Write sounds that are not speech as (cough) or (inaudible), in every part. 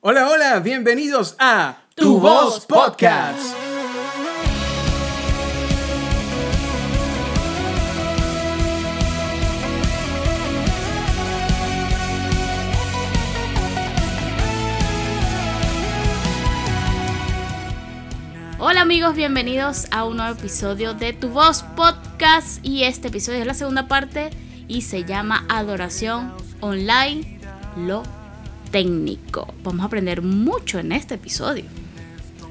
Hola, hola, bienvenidos a Tu Voz Podcast. Hola amigos, bienvenidos a un nuevo episodio de Tu Voz Podcast y este episodio es la segunda parte y se llama Adoración Online, lo técnico. Vamos a aprender mucho en este episodio.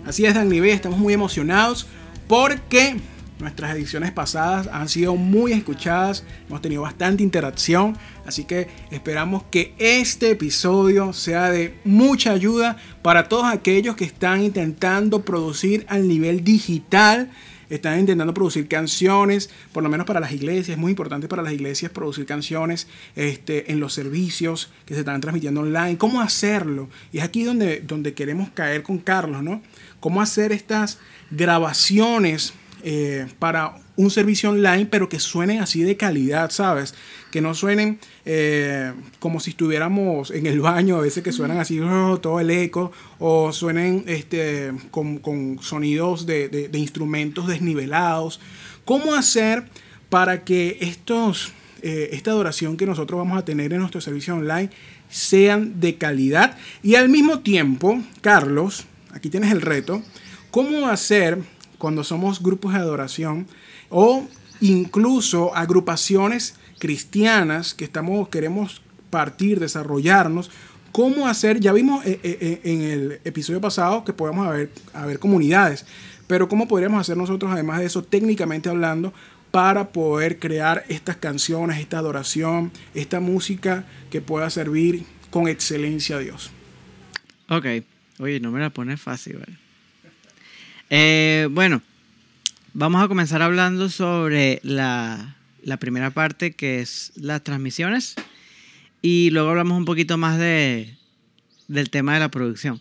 Así es, Dan estamos muy emocionados porque nuestras ediciones pasadas han sido muy escuchadas, hemos tenido bastante interacción, así que esperamos que este episodio sea de mucha ayuda para todos aquellos que están intentando producir al nivel digital están intentando producir canciones, por lo menos para las iglesias, es muy importante para las iglesias producir canciones este, en los servicios que se están transmitiendo online, cómo hacerlo. Y es aquí donde, donde queremos caer con Carlos, ¿no? Cómo hacer estas grabaciones eh, para un servicio online, pero que suenen así de calidad, ¿sabes? Que no suenen eh, como si estuviéramos en el baño, a veces que suenan así oh, todo el eco, o suenen este, con, sonidos de, instrumentos desnivelados. ¿Cómo hacer para que estos, eh, esta adoración que nosotros vamos a tener en nuestro servicio online sean de calidad? Y al mismo tiempo, Carlos, aquí tienes el reto, ¿cómo hacer cuando somos grupos de adoración? O incluso agrupaciones cristianas que estamos, queremos partir, desarrollarnos. ¿Cómo hacer? Ya vimos eh, eh, eh, en el episodio pasado que podemos haber, haber comunidades, pero ¿cómo podríamos hacer nosotros, además de eso, técnicamente hablando, para poder crear estas canciones, esta adoración, esta música que pueda servir con excelencia a Dios? Ok, oye, no me la pones fácil, ¿vale? bueno, Vamos a comenzar hablando sobre la, primera parte que es las transmisiones y luego hablamos un poquito más de, del tema de la producción.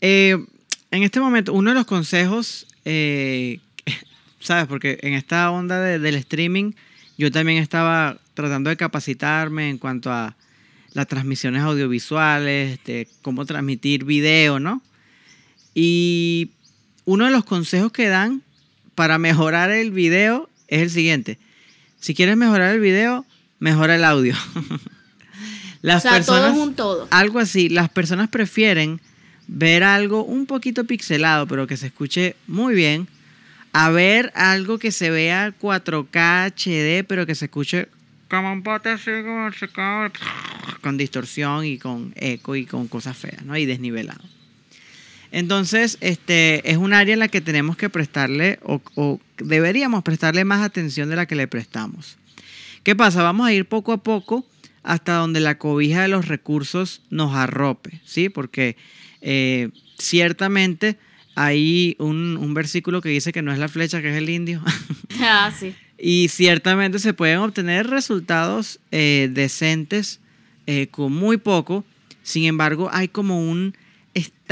Eh, en este momento, uno de los consejos, eh, (laughs) ¿sabes? Porque en esta onda del streaming, yo también estaba tratando de capacitarme en cuanto a las transmisiones audiovisuales, de cómo transmitir video, ¿no? Y uno de los consejos que dan para mejorar el video es el siguiente. Si quieres mejorar el video, mejora el audio. (laughs) las o sea, todo es un todo. Algo así. Las personas prefieren ver algo un poquito pixelado, pero que se escuche muy bien, a ver algo que se vea 4K HD, pero que se escuche como un pote así, con distorsión y con eco y con cosas feas, ¿no? Y desnivelado. Entonces, este, es un área en la que tenemos que prestarle o, deberíamos prestarle más atención de la que le prestamos. ¿Qué pasa? Vamos a ir poco a poco hasta donde la cobija de los recursos nos arrope, ¿sí? Porque eh, ciertamente hay un, versículo que dice que no es la flecha, que es el indio. (laughs) Ah, sí. Y ciertamente se pueden obtener resultados eh, decentes eh, con muy poco. Sin embargo, hay como un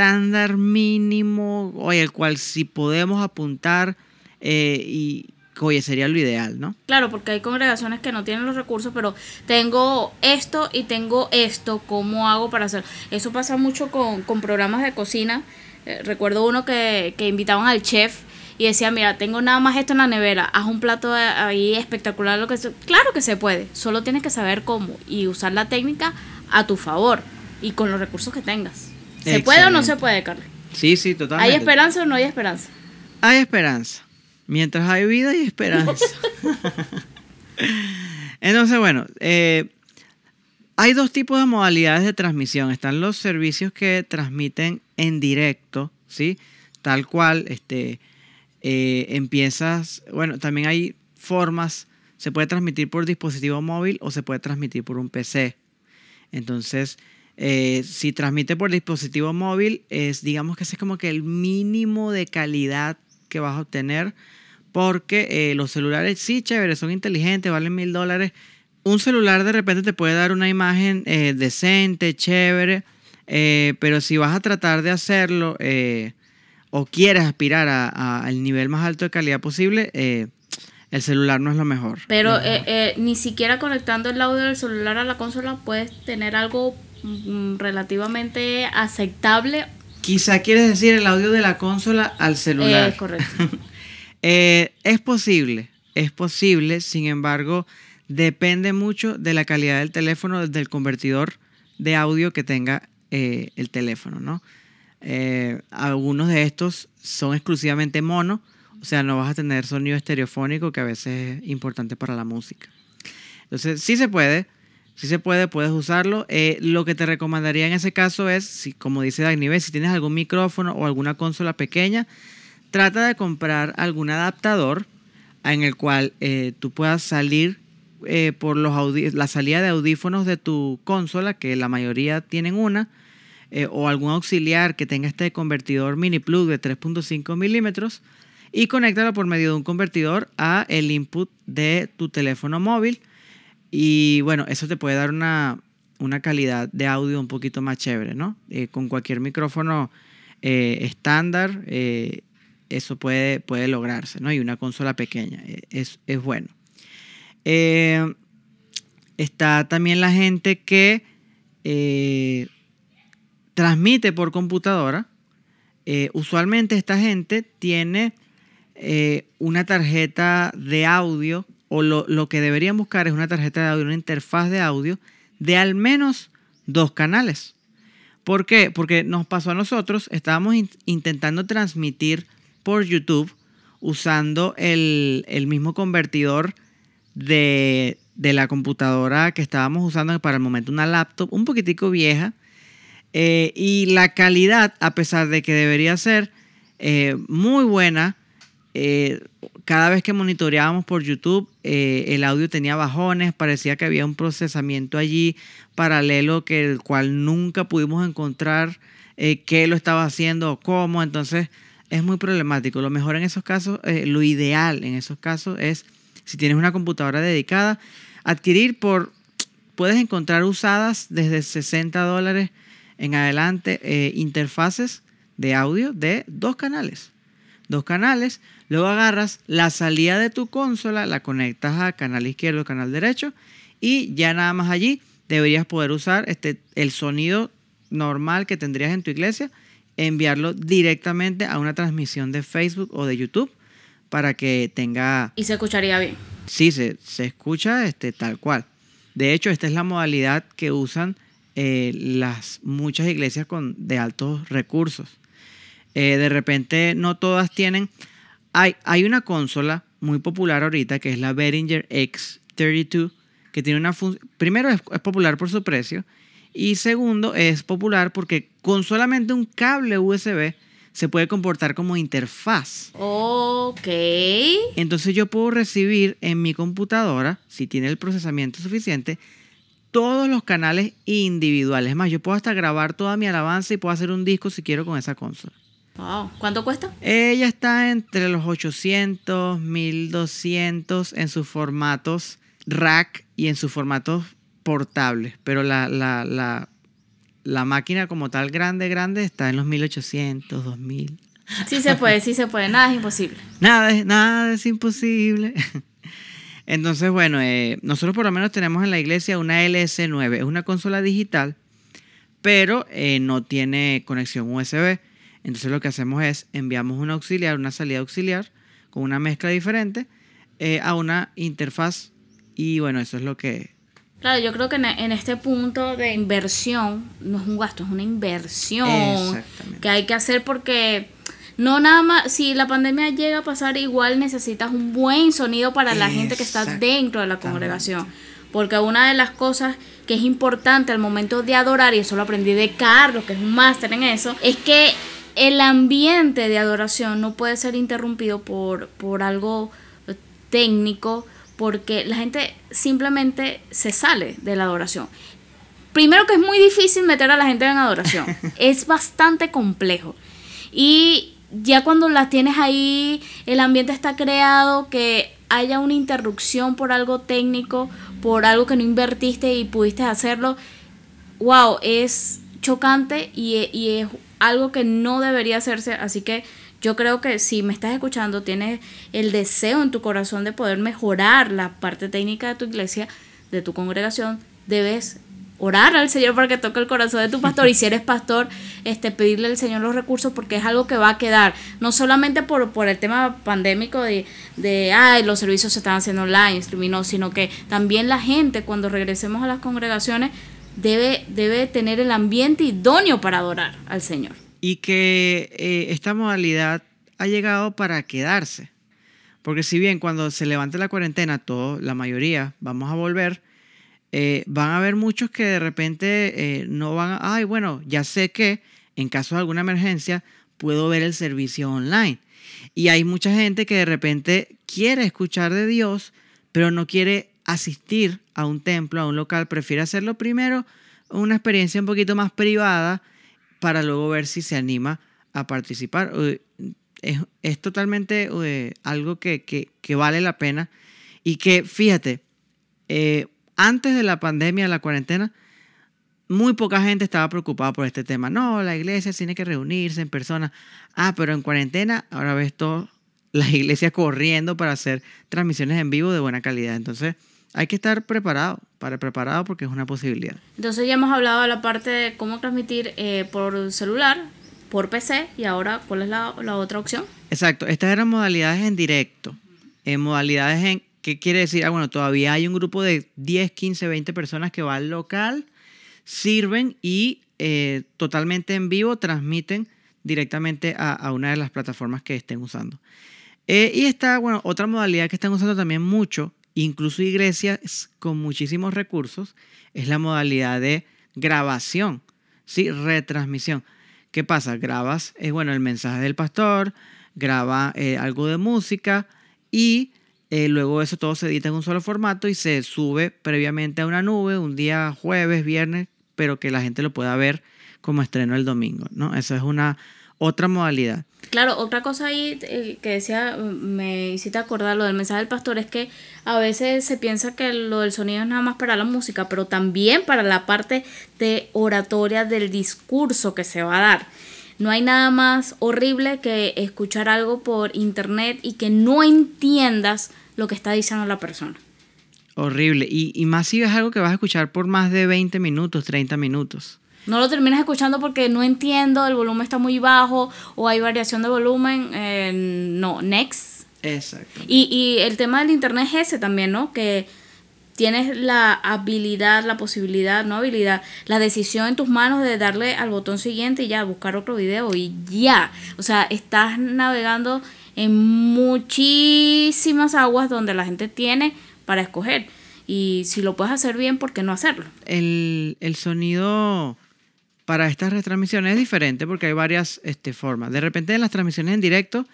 estándar mínimo, oye, el cual si podemos apuntar eh, y, oye, sería lo ideal, ¿no? Claro, porque hay congregaciones que no tienen los recursos, pero tengo esto y tengo esto, ¿cómo hago para hacer? Eso pasa mucho con, programas de cocina. Eh, recuerdo uno que, que invitaban al chef y decía, mira, tengo nada más esto en la nevera, haz un plato ahí espectacular, lo que Claro que se puede, solo tienes que saber cómo y usar la técnica a tu favor y con los recursos que tengas. ¿Se puede o no se puede, Carlos? Sí, sí, totalmente. ¿Hay esperanza o no hay esperanza? Hay esperanza. Mientras hay vida, hay esperanza. (laughs) (laughs) Entonces, bueno, eh, hay dos tipos de modalidades de transmisión. Están los servicios que transmiten en directo, ¿sí? Tal cual, este, eh, empiezas, bueno, también hay formas, se puede transmitir por dispositivo móvil o se puede transmitir por un PC. Entonces, eh, si transmite por dispositivo móvil, es digamos que ese es como que el mínimo de calidad que vas a obtener. Porque eh, los celulares, sí, chévere, son inteligentes, valen mil dólares. Un celular de repente te puede dar una imagen eh, decente, chévere. pero si vas a tratar de hacerlo o quieres aspirar al nivel más alto de calidad posible, el celular no es lo mejor. Pero ni siquiera conectando el audio del celular a la consola puedes tener algo relativamente aceptable. Quizá quieres decir el audio de la consola al celular. Es correcto. (laughs) Eh, es posible, es posible, sin embargo, depende mucho de la calidad del teléfono, del convertidor de audio que tenga eh, el teléfono, ¿no? Eh, algunos de estos son exclusivamente mono, o sea, no vas a tener sonido estereofónico que a veces es importante para la música. Entonces, sí se puede, sí se puede, puedes usarlo. lo que te recomendaría en ese caso es, si, como dice Dagny, si tienes algún micrófono o alguna consola pequeña, trata de comprar algún adaptador en el cual eh, tú puedas salir eh, por los la salida de audífonos de tu consola, que la mayoría tienen una, eh, o algún auxiliar que tenga este convertidor mini plug de 3.5 milímetros y conéctalo por medio de un convertidor a el input de tu teléfono móvil. Y bueno, eso te puede dar una, una calidad de audio un poquito más chévere, ¿no? con cualquier micrófono estándar eso puede, puede lograrse, ¿no? Y una consola pequeña, e, es, bueno. Eh, está también la gente que eh, transmite por computadora. Eh, usualmente esta gente tiene una tarjeta de audio, o lo, lo, que deberían buscar es una tarjeta de audio, una interfaz de audio de al menos dos canales. ¿Por qué? Porque nos pasó a nosotros, estábamos intentando transmitir por YouTube usando el, mismo convertidor de, la computadora que estábamos usando para el momento, una laptop un poquitico vieja. Eh, y la calidad, a pesar de que debería ser eh, muy buena, eh, cada vez que monitoreábamos por YouTube, el audio tenía bajones, parecía que había un procesamiento allí paralelo que el cual nunca pudimos encontrar qué lo estaba haciendo o cómo. Entonces, es muy problemático. Lo mejor en esos casos, eh, lo ideal en esos casos es, si tienes una computadora dedicada, adquirir por, puedes encontrar usadas desde 60 dólares en adelante eh, interfaces de audio de dos canales. Dos canales, luego agarras la salida de tu consola, la conectas a canal izquierdo, canal derecho y ya nada más allí deberías poder usar este, el sonido normal que tendrías en tu iglesia enviarlo directamente a una transmisión de Facebook o de YouTube para que tenga... Y se escucharía bien. Sí, se, escucha este, tal cual. De hecho, esta es la modalidad que usan eh, las muchas iglesias con, de altos recursos. Eh, de repente, no todas tienen... Hay, hay una consola muy popular ahorita que es la Behringer X32, que tiene una función... Primero es popular por su precio y segundo, es popular porque con solamente un cable USB se puede comportar como interfaz. Ok. Entonces yo puedo recibir en mi computadora, si tiene el procesamiento suficiente, todos los canales individuales. Es más, yo puedo hasta grabar toda mi alabanza y puedo hacer un disco si quiero con esa consola. Wow. ¿Cuánto cuesta? Ella está entre los 800, 1200 en sus formatos rack y en sus formatos portables, pero la, la, la, la, máquina como tal grande, grande, está en los 1800, 2000. Sí se puede, sí se puede, nada es imposible. Nada, nada es imposible. (laughs) Entonces, bueno, eh, nosotros por lo menos tenemos en la iglesia una LS9, es una consola digital, pero eh, no tiene conexión USB. Entonces lo que hacemos es enviamos un auxiliar, una salida auxiliar con una mezcla diferente eh, a una interfaz. Y bueno, eso es lo que Claro, yo creo que en este punto de inversión, no es un gasto, es una inversión que hay que hacer porque no nada más, si la pandemia llega a pasar, igual necesitas un buen sonido para la gente que está dentro de la congregación. Porque una de las cosas que es importante al momento de adorar, y eso lo aprendí de Carlos, que es un máster en eso, es que el ambiente de adoración no puede ser interrumpido por, por algo técnico porque la gente simplemente se sale de la adoración. Primero que es muy difícil meter a la gente en adoración, (laughs) es bastante complejo. Y ya cuando las tienes ahí, el ambiente está creado, que haya una interrupción por algo técnico, por algo que no invertiste y pudiste hacerlo, wow, es chocante y, y es algo que no debería hacerse. Así que yo creo que si me estás escuchando, tienes el deseo en tu corazón de poder mejorar la parte técnica de tu iglesia, de tu congregación, debes orar al Señor para que toque el corazón de tu pastor y si eres pastor, este, pedirle al Señor los recursos porque es algo que va a quedar, no solamente por, por el tema pandémico de, de, ay, los servicios se están haciendo online, no, sino que también la gente cuando regresemos a las congregaciones debe, debe tener el ambiente idóneo para adorar al Señor. Y que eh, esta modalidad ha llegado para quedarse. Porque si bien cuando se levante la cuarentena, todo, la mayoría, vamos a volver, eh, van a haber muchos que de repente eh, no van a, ay, bueno, ya sé que en caso de alguna emergencia puedo ver el servicio online. Y hay mucha gente que de repente quiere escuchar de Dios, pero no quiere asistir a un templo, a un local, prefiere hacerlo primero, una experiencia un poquito más privada, para luego ver si se anima a participar. Es, es totalmente eh, algo que, que, vale la pena y que, fíjate, eh, antes de la pandemia, la cuarentena, muy poca gente estaba preocupada por este tema. No, la iglesia tiene que reunirse en persona. Ah, pero en cuarentena ahora ves todas las (laughs) iglesias corriendo para hacer transmisiones en vivo de buena calidad. Entonces, hay que estar preparado, para preparado porque es una posibilidad. Entonces ya hemos hablado de la parte de cómo transmitir eh, por celular, por PC y ahora, ¿cuál es la, la, otra opción? Exacto, estas eran modalidades en directo, en modalidades en ¿Qué quiere decir? Ah, bueno, todavía hay un grupo de 10, 15, 20 personas que va al local, sirven y eh, totalmente en vivo transmiten directamente a, a, una de las plataformas que estén usando. Eh, y está, bueno, otra modalidad que están usando también mucho, incluso iglesias con muchísimos recursos, es la modalidad de grabación, ¿sí? Retransmisión. ¿Qué pasa? Grabas, eh, bueno, el mensaje del pastor, graba eh, algo de música y eh, luego eso todo se edita en un solo formato y se sube previamente a una nube un día jueves, viernes, pero que la gente lo pueda ver como estreno el domingo, ¿no? Esa es una otra modalidad. Claro, otra cosa ahí eh, que decía, me hiciste acordar lo del mensaje del pastor, es que a veces se piensa que lo del sonido es nada más para la música, pero también para la parte de oratoria del discurso que se va a dar. No hay nada más horrible que escuchar algo por internet y que no entiendas lo que está diciendo la persona. Horrible. Y, y más si es algo que vas a escuchar por más de 20 minutos, 30 minutos. No lo terminas escuchando porque no entiendo, el volumen está muy bajo o hay variación de volumen. Eh, no, next. Exacto. Y, y el tema del internet es ese también, ¿no? Que tienes la habilidad, la posibilidad, no habilidad, la decisión en tus manos de darle al botón siguiente y ya buscar otro video y ya. O sea, estás navegando en muchísimas aguas donde la gente tiene para escoger. Y si lo puedes hacer bien, ¿por qué no hacerlo? El, el sonido para estas retransmisiones es diferente porque hay varias este, formas. De repente en las transmisiones en directo,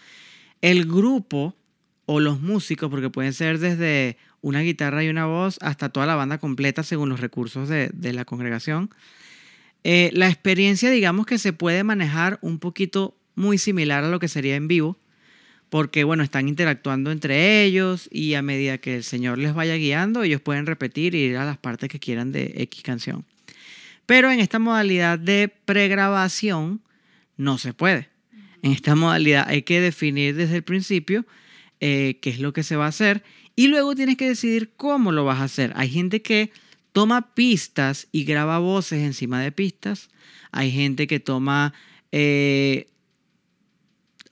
el grupo o los músicos, porque pueden ser desde una guitarra y una voz hasta toda la banda completa según los recursos de, la congregación, eh, la experiencia digamos que se puede manejar un poquito muy similar a lo que sería en vivo, porque bueno, están interactuando entre ellos y a medida que el Señor les vaya guiando, ellos pueden repetir y ir a las partes que quieran de X canción. Pero en esta modalidad de pregrabación no se puede. En esta modalidad hay que definir desde el principio eh, qué es lo que se va a hacer y luego tienes que decidir cómo lo vas a hacer. Hay gente que toma pistas y graba voces encima de pistas. Hay gente que toma eh,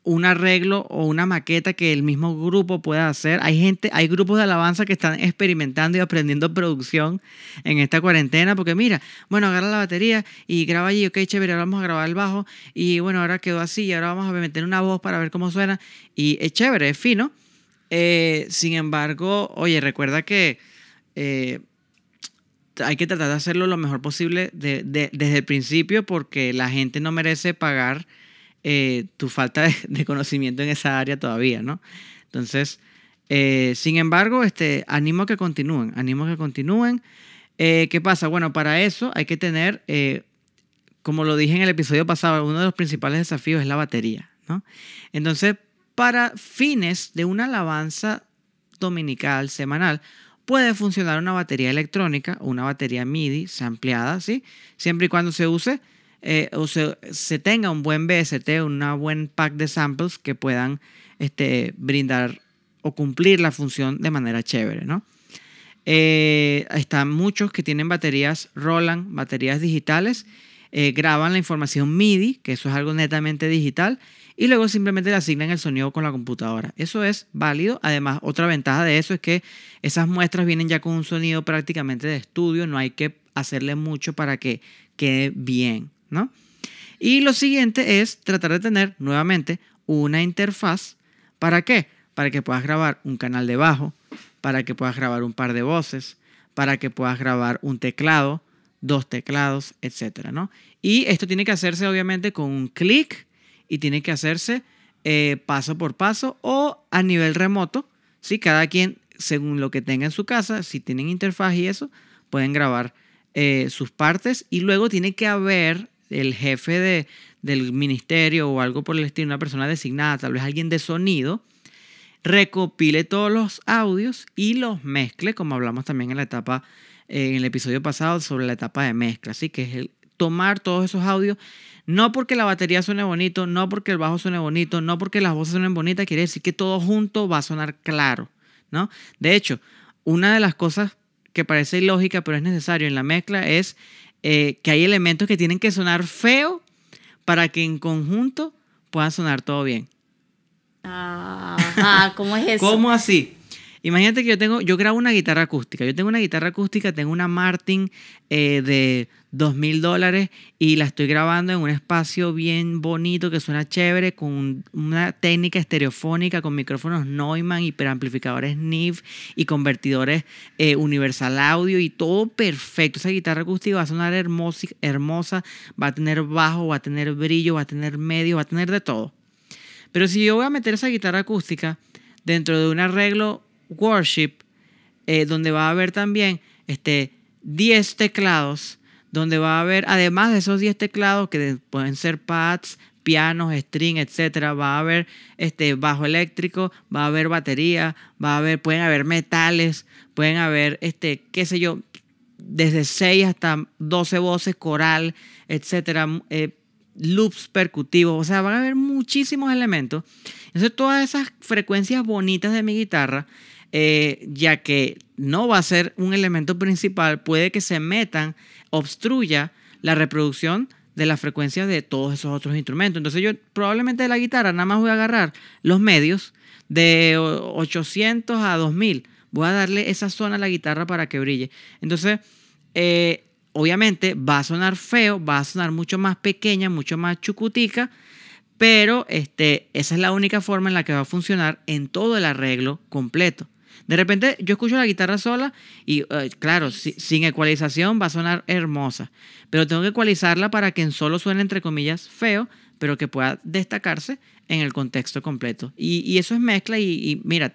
un arreglo o una maqueta que el mismo grupo pueda hacer. Hay gente, hay grupos de alabanza que están experimentando y aprendiendo producción en esta cuarentena, porque mira, bueno, agarra la batería y graba allí, ok, chévere, ahora vamos a grabar el bajo y bueno, ahora quedó así y ahora vamos a meter una voz para ver cómo suena y es chévere, es fino. Eh, sin embargo, oye, recuerda que eh, hay que tratar de hacerlo lo mejor posible de, de, desde el principio porque la gente no merece pagar eh, tu falta (laughs) de, conocimiento en esa área todavía, ¿no? Entonces, eh, sin embargo, este, animo a que continúen, animo a que continúen. Eh, ¿Qué pasa? Bueno, para eso hay que tener, como lo dije en el episodio pasado, uno de los principales desafíos es la batería, ¿no? Entonces, para fines de una alabanza dominical, semanal, puede funcionar una batería electrónica una batería MIDI ampliada, ¿sí? Siempre y cuando se use eh, o se, se, tenga un buen BST, un buen pack de samples que puedan este, brindar o cumplir la función de manera chévere, ¿no? Eh, están muchos que tienen baterías Roland, baterías digitales, eh, graban la información MIDI, que eso es algo netamente digital, y luego simplemente le asignan el sonido con la computadora. Eso es válido. Además, otra ventaja de eso es que esas muestras vienen ya con un sonido prácticamente de estudio, no hay que hacerle mucho para que quede bien, Y lo siguiente es tratar de tener nuevamente una interfaz. ¿Para qué? Para que puedas grabar un canal de bajo, para que puedas grabar un par de voces, para que puedas grabar un teclado, dos teclados, etcétera, ¿no? Y esto tiene que hacerse obviamente con un clic y tiene que hacerse eh, paso por paso o a nivel remoto. ¿sí? Cada quien, según lo que tenga en su casa, si tienen interfaz y eso, pueden grabar eh, sus partes y luego tiene que haber el jefe de, del ministerio o algo por el estilo, una persona designada, tal vez alguien de sonido, recopile todos los audios y los mezcle, como hablamos también en la etapa, en el episodio pasado sobre la etapa de mezcla. Así que es el tomar todos esos audios, no porque la batería suene bonito, no porque el bajo suene bonito, no porque las voces suenen bonitas, quiere decir que todo junto va a sonar claro, ¿no? De hecho, una de las cosas que parece ilógica, pero es necesario en la mezcla, es eh, que hay elementos que tienen que sonar feo para que en conjunto puedan sonar todo bien. Ah, ¿cómo es eso? ¿Cómo así? Imagínate que yo tengo, yo grabo una guitarra acústica. Yo tengo una guitarra acústica, tengo una Martin eh, de dos mil dólares y la estoy grabando en un espacio bien bonito que suena chévere, con una técnica estereofónica, con micrófonos Neumann, hiperamplificadores NIV y convertidores eh, Universal Audio y todo perfecto. Esa guitarra acústica va a sonar hermosa, hermosa, va a tener bajo, va a tener brillo, va a tener medio, va a tener de todo. Pero si yo voy a meter esa guitarra acústica dentro de un arreglo worship, eh, donde va a haber también este, 10 teclados, donde va a haber, además de esos 10 teclados, que pueden ser pads, pianos, string, etcétera, va a haber este bajo eléctrico, va a haber batería, va a haber, pueden haber metales, pueden haber, este, qué sé yo, desde 6 hasta 12 voces, coral, etcétera, eh, loops percutivos, o sea, van a haber muchísimos elementos. Entonces, todas esas frecuencias bonitas de mi guitarra eh, ya que no va a ser un elemento principal, puede que se metan, obstruya la reproducción de la frecuencia de todos esos otros instrumentos. Entonces yo probablemente de la guitarra nada más voy a agarrar los medios de 800 a 2000. Voy a darle esa zona a la guitarra para que brille. Entonces, eh, obviamente va a sonar feo, va a sonar mucho más pequeña, mucho más chucutica, pero este, esa es la única forma en la que va a funcionar en todo el arreglo completo. De repente yo escucho la guitarra sola y eh, claro, sin ecualización va a sonar hermosa, pero tengo que ecualizarla para que en solo suene entre comillas feo, pero que pueda destacarse en el contexto completo. Y, eso es mezcla y, mira,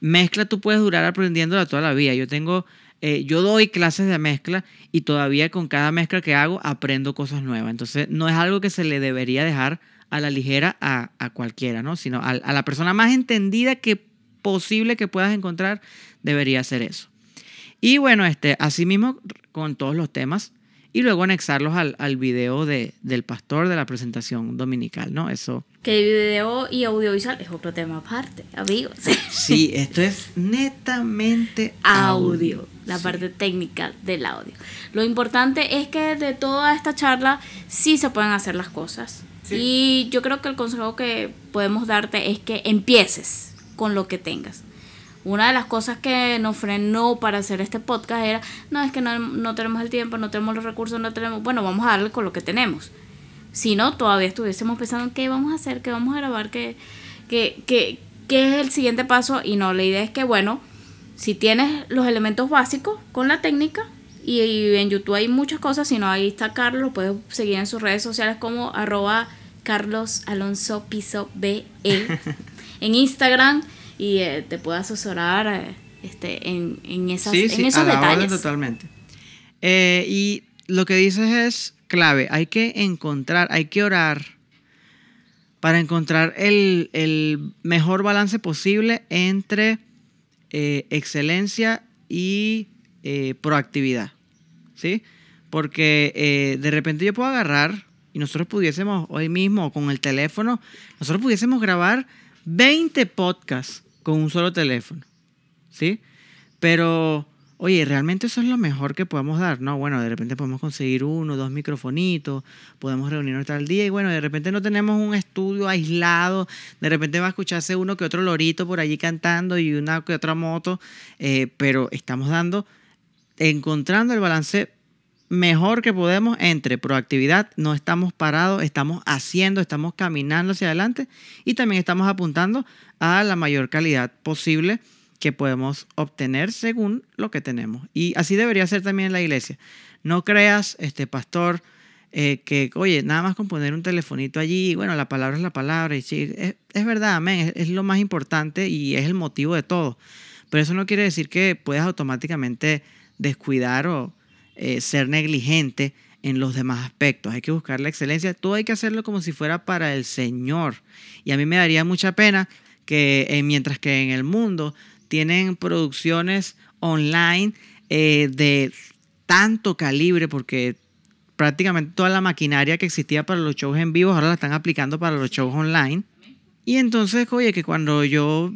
mezcla tú puedes durar aprendiéndola toda la vida. Yo tengo, eh, yo doy clases de mezcla y todavía con cada mezcla que hago aprendo cosas nuevas. Entonces no es algo que se le debería dejar a la ligera a, cualquiera, ¿no? Sino a, a la persona más entendida que posible que puedas encontrar, debería ser eso. Y bueno, este, así mismo con todos los temas y luego anexarlos al, al video de, del pastor de la presentación dominical, ¿no? Eso. Que video y audiovisual es otro tema aparte, amigos. Sí, esto es netamente audio, la parte técnica del audio. Lo importante es que de toda esta charla sí se pueden hacer las cosas. Y yo creo que el consejo que podemos darte es que empieces con lo que tengas. Una de las cosas que nos frenó para hacer este podcast era, no, es que no, tenemos el tiempo, no tenemos los recursos, no tenemos, bueno, vamos a darle con lo que tenemos. Si no, todavía estuviésemos pensando qué vamos a hacer, qué vamos a grabar, qué, qué, qué, qué es el siguiente paso. Y no, la idea es que, bueno, si tienes los elementos básicos con la técnica, y, en YouTube hay muchas cosas, si no, ahí está Carlos, puedes seguir en sus redes sociales como arroba Carlos Alonso Piso BE. (laughs) en Instagram y eh, te puedo asesorar eh, este, en, en, esas, sí, sí, en esos a la detalles. totalmente. Eh, y lo que dices es clave. Hay que encontrar, hay que orar para encontrar el, el mejor balance posible entre excelencia y proactividad. ¿Sí? Porque de repente yo puedo agarrar y nosotros pudiésemos hoy mismo con el teléfono, nosotros pudiésemos grabar 20 podcasts con un solo teléfono, ¿sí? Pero oye, ¿realmente eso es lo mejor que podemos dar? No, bueno, de repente podemos conseguir uno, dos microfonitos, podemos reunirnos tal día y bueno, de repente no tenemos un estudio aislado, de repente va a escucharse uno que otro lorito por allí cantando y una que otra moto, eh, pero estamos dando, encontrando el balance mejor que podemos entre proactividad, no estamos parados, estamos haciendo, estamos caminando hacia adelante y también estamos apuntando a la mayor calidad posible que podemos obtener según lo que tenemos. Y así debería ser también en la iglesia. No creas, este pastor, eh, que, oye, nada más con poner un telefonito allí, bueno, la palabra es la palabra, y sí, es, verdad, amén, es, lo más importante y es el motivo de todo. Pero eso no quiere decir que puedas automáticamente descuidar o eh, ser negligente en los demás aspectos. Hay que buscar la excelencia. Todo hay que hacerlo como si fuera para el Señor. Y a mí me daría mucha pena que eh, mientras que en el mundo tienen producciones online eh, de tanto calibre porque prácticamente toda la maquinaria que existía para los shows en vivo ahora la están aplicando para los shows online. Y entonces, oye, que cuando yo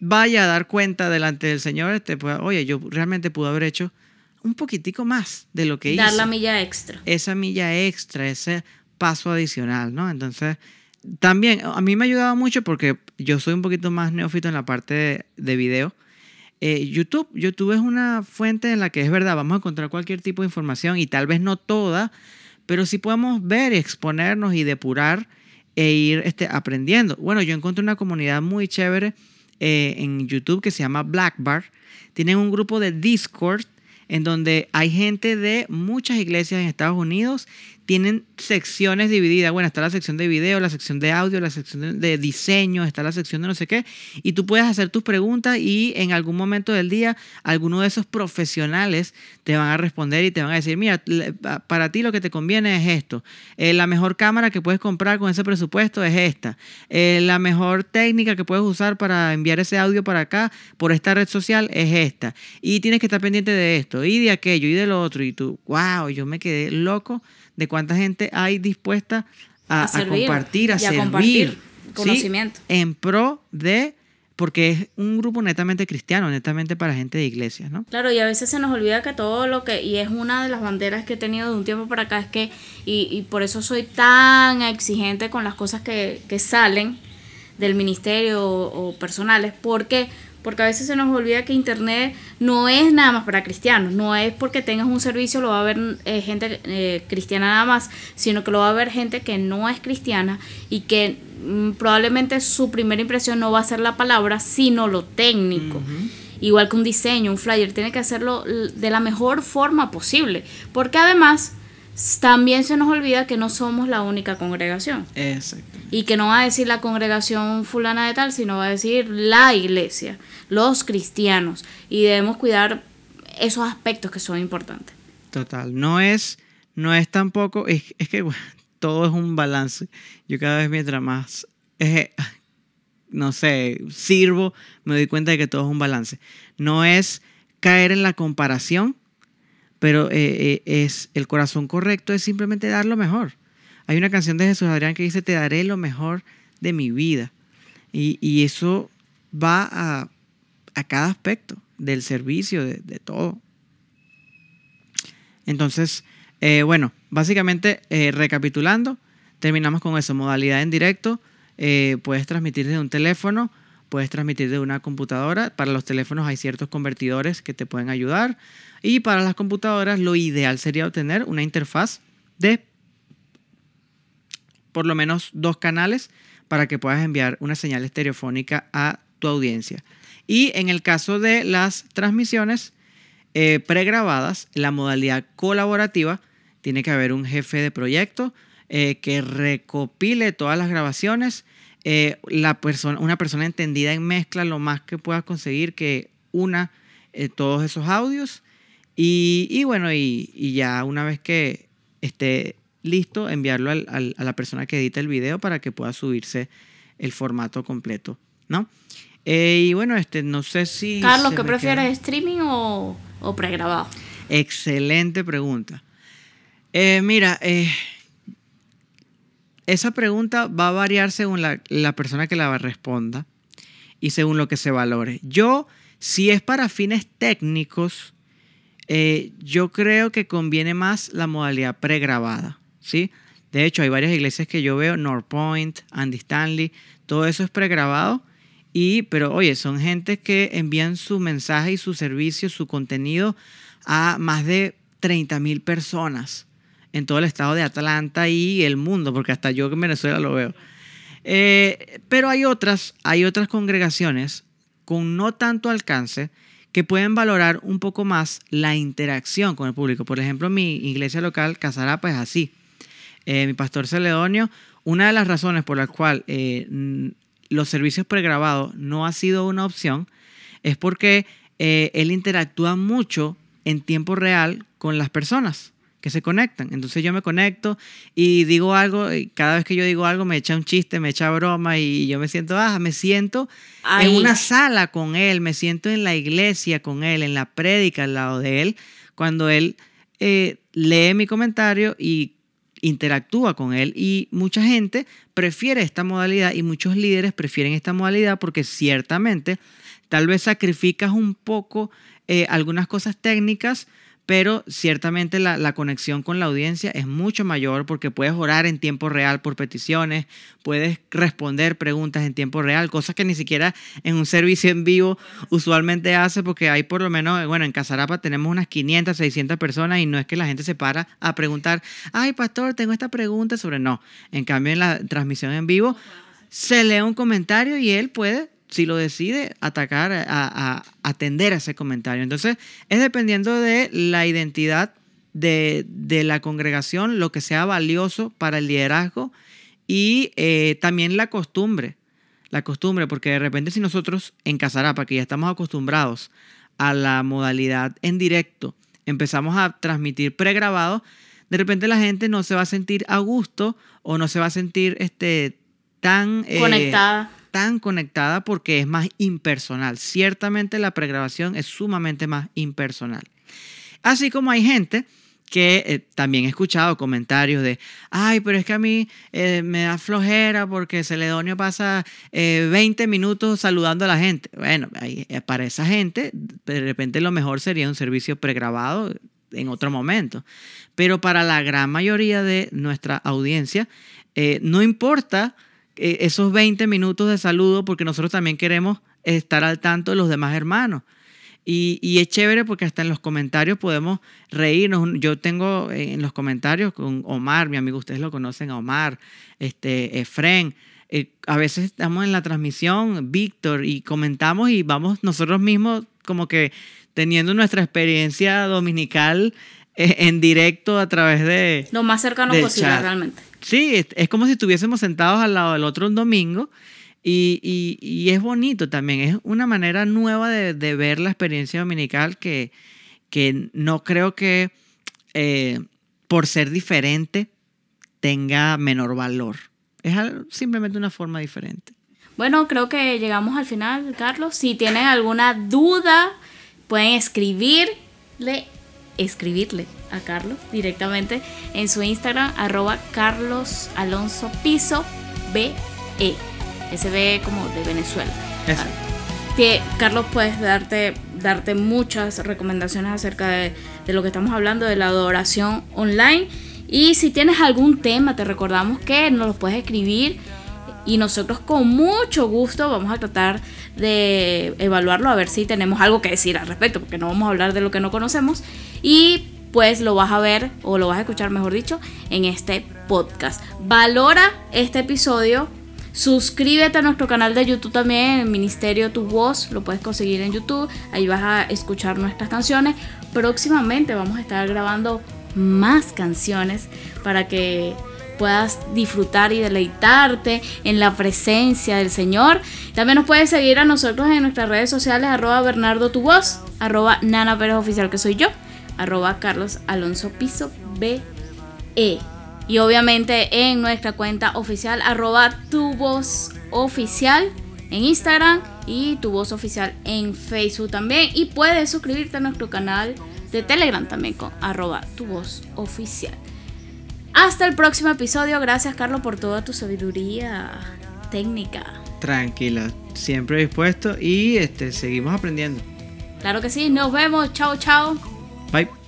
vaya a dar cuenta delante del Señor, este, pues, oye, yo realmente pude haber hecho un poquitico más de lo que hice. Dar la milla extra. Esa milla extra, ese paso adicional, ¿no? Entonces, también a mí me ha ayudado mucho porque yo soy un poquito más neófito en la parte de, video. Eh, YouTube, YouTube es una fuente en la que es verdad, vamos a encontrar cualquier tipo de información y tal vez no toda, pero sí podemos ver y exponernos y depurar e ir este, aprendiendo. Bueno, yo encontré una comunidad muy chévere eh, en YouTube que se llama Black Bar. Tienen un grupo de Discord en donde hay gente de muchas iglesias en Estados Unidos tienen secciones divididas. Bueno, está la sección de video, la sección de audio, la sección de diseño, está la sección de no sé qué. Y tú puedes hacer tus preguntas y en algún momento del día alguno de esos profesionales te van a responder y te van a decir, mira, para ti lo que te conviene es esto. Eh, la mejor cámara que puedes comprar con ese presupuesto es esta. Eh, la mejor técnica que puedes usar para enviar ese audio para acá por esta red social es esta. Y tienes que estar pendiente de esto y de aquello y de lo otro. Y tú, wow, yo me quedé loco de cuánta gente hay dispuesta a, compartir, a servir. conocimiento. En pro de porque es un grupo netamente cristiano, netamente para gente de iglesias, ¿no? Claro, y a veces se nos olvida que todo lo que, y es una de las banderas que he tenido de un tiempo para acá, es que, y, y por eso soy tan exigente con las cosas que, que salen del ministerio o, o personales, porque porque a veces se nos olvida que Internet no es nada más para cristianos, no es porque tengas un servicio lo va a ver eh, gente eh, cristiana nada más, sino que lo va a ver gente que no es cristiana y que mm, probablemente su primera impresión no va a ser la palabra, sino lo técnico. Igual que un diseño, un flyer, tiene que hacerlo de la mejor forma posible, porque además también se nos olvida que no somos la única congregación. Exacto. Y que no va a decir la congregación fulana de tal, sino va a decir la iglesia, los cristianos. Y debemos cuidar esos aspectos que son importantes. Total. No es, no es tampoco, es, es que (laughs) todo es un balance. Yo cada vez mientras más, no sé, sirvo, me doy cuenta de que todo es un balance. No es caer en la comparación, pero eh, eh, es el corazón correcto es simplemente dar lo mejor. Hay una canción de Jesús Adrián que dice, te daré lo mejor de mi vida. Y, eso va a, cada aspecto del servicio, de, todo. Entonces, eh, bueno, básicamente recapitulando, terminamos con eso, modalidad en directo, puedes transmitir desde un teléfono, puedes transmitir de una computadora, para los teléfonos hay ciertos convertidores que te pueden ayudar. Y para las computadoras lo ideal sería obtener una interfaz de por lo menos dos canales para que puedas enviar una señal estereofónica a tu audiencia. Y en el caso de las transmisiones eh, pregrabadas, la modalidad colaborativa, tiene que haber un jefe de proyecto eh, que recopile todas las grabaciones, eh, la persona, una persona entendida en mezcla lo más que pueda conseguir que una todos esos audios y, bueno, y, ya una vez que esté listo, enviarlo a la persona que edita el video para que pueda subirse el formato completo, ¿no? Eh, y bueno, este, no sé si... Carlos, ¿qué prefieres, streaming o, pregrabado? Excelente pregunta. Eh, mira, eh, esa pregunta va a variar según la, la persona que la responda y según lo que se valore. Yo Si es para fines técnicos, eh, yo creo que conviene más la modalidad pregrabada, ¿sí? De hecho, hay varias iglesias que yo veo, North Point, Andy Stanley, todo eso es pregrabado. Y, pero oye, son gente que envían su mensaje y su servicio, su contenido a más de 30 mil personas en todo el estado de Atlanta y el mundo, porque hasta yo en Venezuela lo veo. Eh, pero hay otras, hay otras congregaciones con no tanto alcance que pueden valorar un poco más la interacción con el público. Por ejemplo, mi iglesia local, Casarapa, es así. Eh, mi pastor Celedonio, una de las razones por las cuales eh, los servicios pregrabados no ha sido una opción es porque eh, él interactúa mucho en tiempo real con las personas que se conectan. Entonces yo me conecto y digo algo, y cada vez que yo digo algo me echa un chiste, me echa broma y yo me siento, ah, me siento en una sala con él, me siento en la iglesia con él, en la prédica al lado de él, cuando él lee mi comentario y interactúa con él y mucha gente prefiere esta modalidad y muchos líderes prefieren esta modalidad porque ciertamente tal vez sacrificas un poco eh, algunas cosas técnicas pero ciertamente la, conexión con la audiencia es mucho mayor porque puedes orar en tiempo real por peticiones, puedes responder preguntas en tiempo real, cosas que ni siquiera en un servicio en vivo usualmente hace porque hay por lo menos, bueno, en Casarapa tenemos unas 500, 600 personas y no es que la gente se para a preguntar, ay pastor, tengo esta pregunta sobre no. En cambio en la transmisión en vivo se lee un comentario y él puede si lo decide atacar, a, atender a ese comentario. Entonces, es dependiendo de la identidad de, la congregación, lo que sea valioso para el liderazgo y eh, también la costumbre. La costumbre, porque de repente si nosotros en Casarapa, que ya estamos acostumbrados a la modalidad en directo, empezamos a transmitir pregrabado, de repente la gente no se va a sentir a gusto o no se va a sentir este, tan... Eh, Conectada tan conectada porque es más impersonal. Ciertamente la pregrabación es sumamente más impersonal. Así como hay gente que eh, también he escuchado comentarios de, ay, pero es que a mí eh, me da flojera porque Celedonio pasa 20 eh, minutos saludando a la gente. Bueno, para esa gente, de repente lo mejor sería un servicio pregrabado en otro momento. Pero para la gran mayoría de nuestra audiencia, no importa eh, esos 20 minutos de saludo porque nosotros también queremos estar al tanto de los demás hermanos. Y, es chévere porque hasta en los comentarios podemos reírnos. Yo tengo en los comentarios con Omar, mi amigo, ustedes lo conocen a Omar, este, Efren. Eh, a veces estamos en la transmisión, Víctor, y comentamos y vamos nosotros mismos como que teniendo nuestra experiencia dominical eh, en directo a través de... Lo más cercano posible, realmente. Sí, es, como si estuviésemos sentados al lado del otro un domingo y, es bonito también. Es una manera nueva de, ver la experiencia dominical que, no creo que eh, por ser diferente tenga menor valor. Es simplemente una forma diferente. Bueno, creo que llegamos al final, Carlos. Si tienen alguna duda, pueden escribirle, escribirle a Carlos directamente en su Instagram, arroba Carlos Alonso Piso BE. Ese B como de Venezuela. Que, Carlos, puedes darte, darte muchas recomendaciones acerca de, de lo que estamos hablando, de la adoración online. Y si tienes algún tema, te recordamos que nos lo puedes escribir y nosotros con mucho gusto vamos a tratar de evaluarlo a ver si tenemos algo que decir al respecto, porque no vamos a hablar de lo que no conocemos. Y pues lo vas a ver o lo vas a escuchar, mejor dicho, en este podcast. Valora este episodio. Suscríbete a nuestro canal de YouTube también, el Ministerio Tu Voz, lo puedes conseguir en YouTube, ahí vas a escuchar nuestras canciones. Próximamente vamos a estar grabando más canciones para que puedas disfrutar y deleitarte en la presencia del Señor. También nos puedes seguir a nosotros en nuestras redes sociales, arroba Bernardo Tu Voz, arroba Nana Pérez Oficial, que soy yo arroba Carlos Alonso Piso BE. Y obviamente en nuestra cuenta oficial, arroba tu voz oficial en Instagram y tu voz oficial en Facebook también. Y puedes suscribirte a nuestro canal de Telegram también con arroba tu voz oficial. Hasta el próximo episodio. Gracias Carlos por toda tu sabiduría técnica. Tranquila, siempre dispuesto y este, seguimos aprendiendo. Claro que sí, nos vemos, chao, chao. 拜。